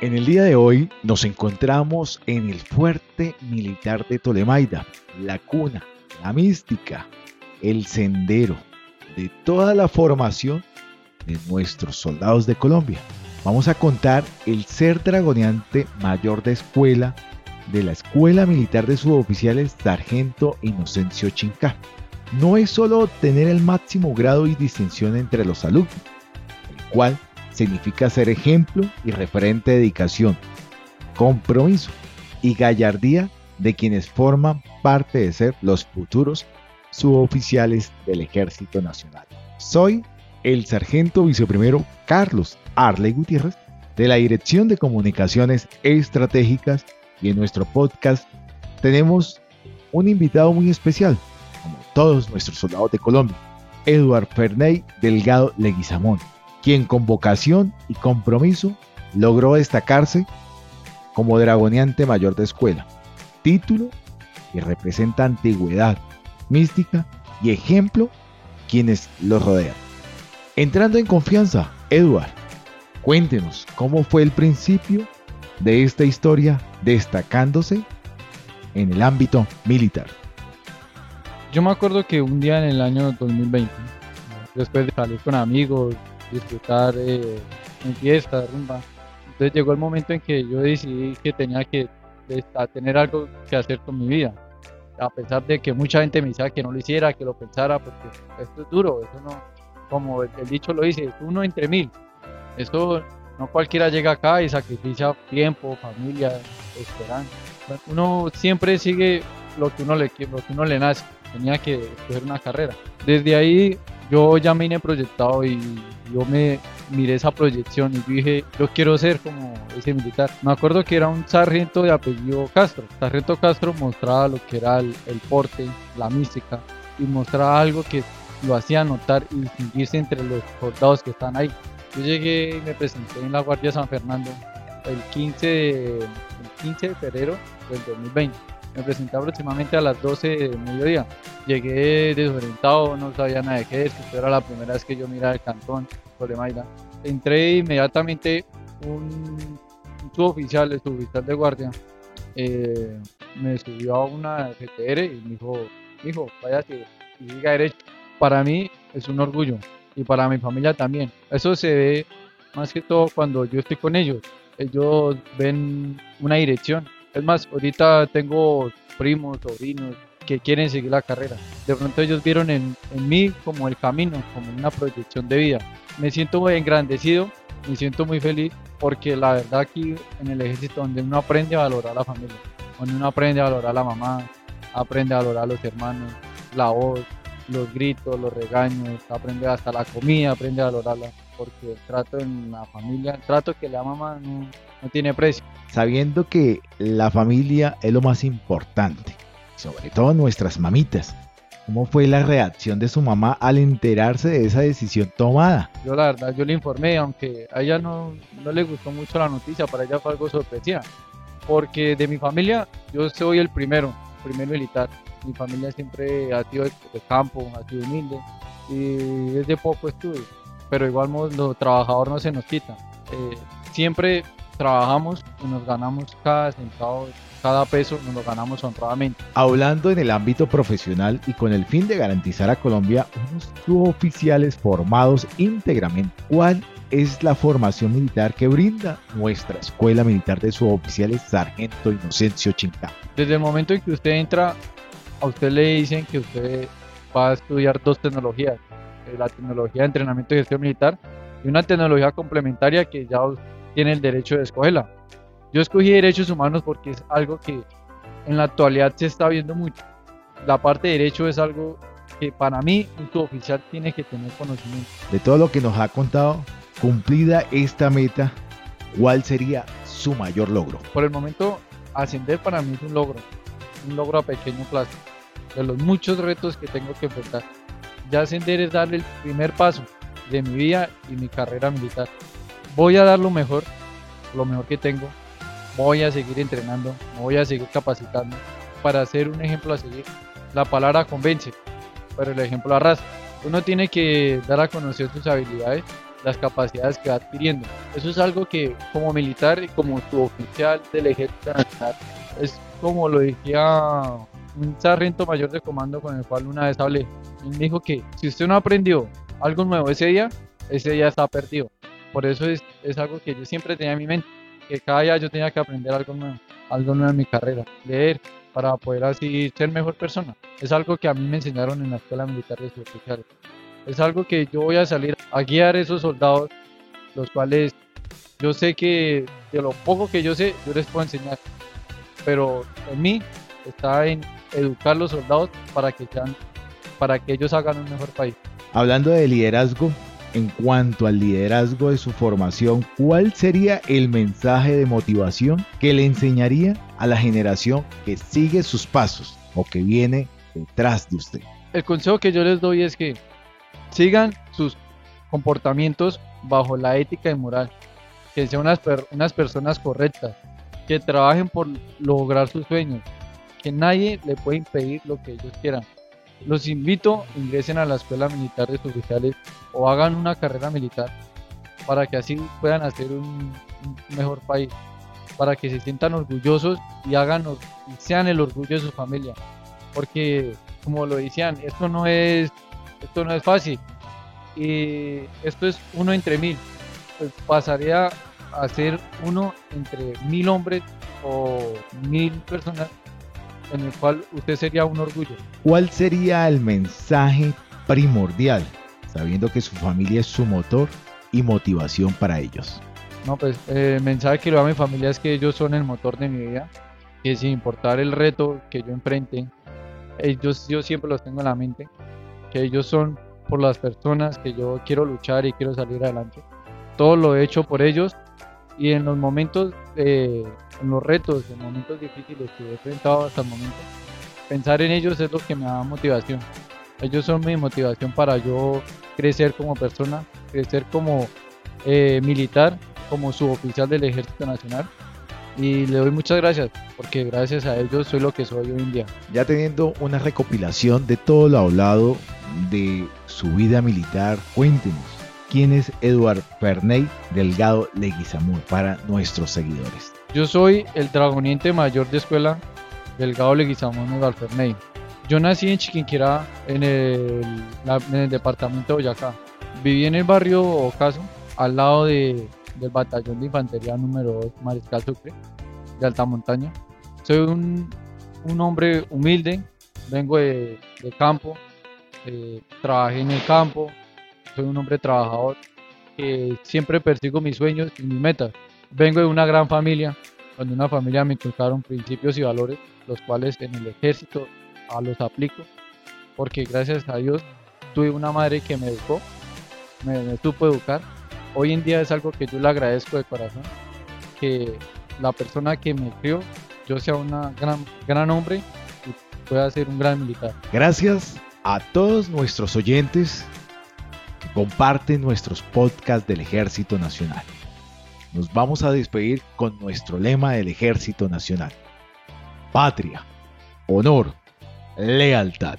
En el día de hoy nos encontramos en el fuerte militar de Tolemaida, la cuna, la mística, el sendero de toda la formación de nuestros soldados de Colombia. Vamos a contar el ser dragoneante mayor de escuela de la Escuela Militar de Suboficiales Sargento Inocencio Chinca. No es solo obtener el máximo grado y distinción entre los alumnos, el cual significa ser ejemplo y referente de dedicación, compromiso y gallardía de quienes forman parte de ser los futuros suboficiales del Ejército Nacional. Soy el sargento viceprimero Carlos Arley Gutiérrez de la Dirección de Comunicaciones Estratégicas y en nuestro podcast tenemos un invitado muy especial, como todos nuestros soldados de Colombia, Eduard Ferney Delgado Leguizamón, quien con vocación y compromiso logró destacarse como dragoneante mayor de escuela, título que representa antigüedad, mística y ejemplo quienes los rodean. Entrando en confianza, Edward, cuéntenos cómo fue el principio de esta historia destacándose en el ámbito militar. Yo me acuerdo que un día en el año 2020, después de salir con amigos, disfrutar eh, en fiesta, rumba. Entonces llegó el momento en que yo decidí que tenía que tener algo que hacer con mi vida. A pesar de que mucha gente me decía que no lo hiciera, que lo pensara, porque esto es duro, eso no, como el, dicho lo dice, es uno entre mil. Esto no cualquiera llega acá y sacrifica tiempo, familia, esperanza. Uno siempre sigue lo que uno le, lo que uno le nace. Tenía que escoger una carrera. Desde ahí yo ya me vine proyectado y yo me miré esa proyección y dije, yo quiero ser como ese militar. Me acuerdo que era un sargento de apellido Castro. Sargento Castro mostraba lo que era el, porte, la mística y mostraba algo que lo hacía notar y distinguirse entre los soldados que están ahí. Yo llegué y me presenté en la Guardia San Fernando el 15 de, el 15 de febrero del 2020 me presenté aproximadamente a las 12 de mediodía. Llegué desorientado, no sabía nada de qué es, era la primera vez que yo miraba el cantón Mayda. Entré inmediatamente un, suboficial, el suboficial de guardia, eh, me subió a una GTR y me dijo, hijo, vaya y siga derecho. Para mí es un orgullo y para mi familia también. Eso se ve más que todo cuando yo estoy con ellos. Ellos ven una dirección es más, ahorita tengo primos, sobrinos que quieren seguir la carrera. De pronto ellos vieron en, mí como el camino, como una proyección de vida. Me siento muy engrandecido, me siento muy feliz porque la verdad aquí en el ejército donde uno aprende a valorar a la familia, donde uno aprende a valorar a la mamá, aprende a valorar a los hermanos, la voz, los gritos, los regaños, aprende hasta la comida, aprende a valorarla, porque el trato en la familia, el trato que la mamá no, no tiene precio. Sabiendo que la familia es lo más importante, sobre todo nuestras mamitas. ¿Cómo fue la reacción de su mamá al enterarse de esa decisión tomada? Yo la verdad, yo le informé, aunque a ella no, no le gustó mucho la noticia, para ella fue algo sorpresiva. Porque de mi familia, yo soy el primero, primer militar. Mi familia siempre ha sido de, campo, ha sido humilde y es de poco estudio. Pero igual lo trabajador no se nos quita. Eh, siempre trabajamos y nos ganamos cada centavo, cada peso, nos lo ganamos honradamente. Hablando en el ámbito profesional y con el fin de garantizar a Colombia unos suboficiales formados íntegramente, ¿cuál es la formación militar que brinda nuestra Escuela Militar de Suboficiales Sargento Inocencio Chinca? Desde el momento en que usted entra, a usted le dicen que usted va a estudiar dos tecnologías, eh, la tecnología de entrenamiento y gestión militar y una tecnología complementaria que ya tiene el derecho de escogerla. Yo escogí derechos humanos porque es algo que en la actualidad se está viendo mucho. La parte de derecho es algo que para mí un suboficial tiene que tener conocimiento. De todo lo que nos ha contado, cumplida esta meta, ¿cuál sería su mayor logro? Por el momento, ascender para mí es un logro, un logro a pequeño plazo, de los muchos retos que tengo que enfrentar. Ya ascender es darle el primer paso de mi vida y mi carrera militar voy a dar lo mejor, lo mejor que tengo, voy a seguir entrenando, voy a seguir capacitando para ser un ejemplo a seguir. La palabra convence, pero el ejemplo arrastra. Uno tiene que dar a conocer sus habilidades las capacidades que va adquiriendo. Eso es algo que como militar y como suboficial del ejército nacional es como lo decía un sargento mayor de comando con el cual una vez hablé. Me dijo que si usted no aprendió algo nuevo ese día, ese día está perdido. Por eso es, es algo que yo siempre tenía en mi mente, que cada día yo tenía que aprender algo nuevo, algo nuevo en mi carrera, leer para poder así ser mejor persona. Es algo que a mí me enseñaron en la escuela militar de suboficiales. Es algo que yo voy a salir a guiar a esos soldados, los cuales yo sé que de lo poco que yo sé, yo les puedo enseñar. Pero en mí está en educar a los soldados para que sean, para que ellos hagan un mejor país. Hablando de liderazgo, en cuanto al liderazgo de su formación, ¿cuál sería el mensaje de motivación que le enseñaría a la generación que sigue sus pasos o que viene detrás de usted? El consejo que yo les doy es que sigan sus comportamientos bajo la ética y moral, que sean unas, unas personas correctas, que trabajen por lograr sus sueños, que nadie le puede impedir lo que ellos quieran. Los invito, ingresen a la escuela militar de oficiales o hagan una carrera militar para que así puedan hacer un, mejor país, para que se sientan orgullosos y hagan y sean el orgullo de su familia, porque como lo decían, esto no es esto no es fácil. Y esto es uno entre mil. Pues pasaría a ser uno entre mil hombres o mil personas en el cual usted sería un orgullo. ¿Cuál sería el mensaje primordial, sabiendo que su familia es su motor y motivación para ellos? No, pues el mensaje que le doy a mi familia es que ellos son el motor de mi vida, que sin importar el reto que yo enfrente, ellos yo siempre los tengo en la mente, que ellos son por las personas que yo quiero luchar y quiero salir adelante. Todo lo he hecho por ellos y en los momentos, en los retos, en momentos difíciles que he enfrentado hasta el momento, pensar en ellos es lo que me da motivación. Ellos son mi motivación para yo crecer como persona, crecer como eh, militar, como suboficial del Ejército Nacional y le doy muchas gracias porque gracias a ellos soy lo que soy hoy en día. Ya teniendo una recopilación de todo lo hablado de su vida militar, cuéntenos quién es Eduard Ferney Delgado Leguizamón para nuestros seguidores. Yo soy el dragoniente mayor de escuela Delgado Leguizamón Eduard Ferney. Yo nací en Chiquinquirá, en el, en el departamento de Boyacá. Viví en el barrio Ocaso, al lado de, del batallón de infantería número 2 Mariscal Sucre de alta montaña. Soy un, un hombre humilde, vengo de, de campo, eh, trabajé en el campo, soy un hombre trabajador que siempre persigo mis sueños y mis metas. Vengo de una gran familia, donde una familia me inculcaron principios y valores, los cuales en el ejército a los aplico, porque gracias a Dios tuve una madre que me educó, me, me supo educar hoy en día es algo que yo le agradezco de corazón, que la persona que me crió, yo sea un gran, gran hombre y pueda ser un gran militar. Gracias a todos nuestros oyentes que comparten nuestros podcasts del Ejército Nacional. Nos vamos a despedir con nuestro lema del Ejército Nacional. Patria, honor, lealtad.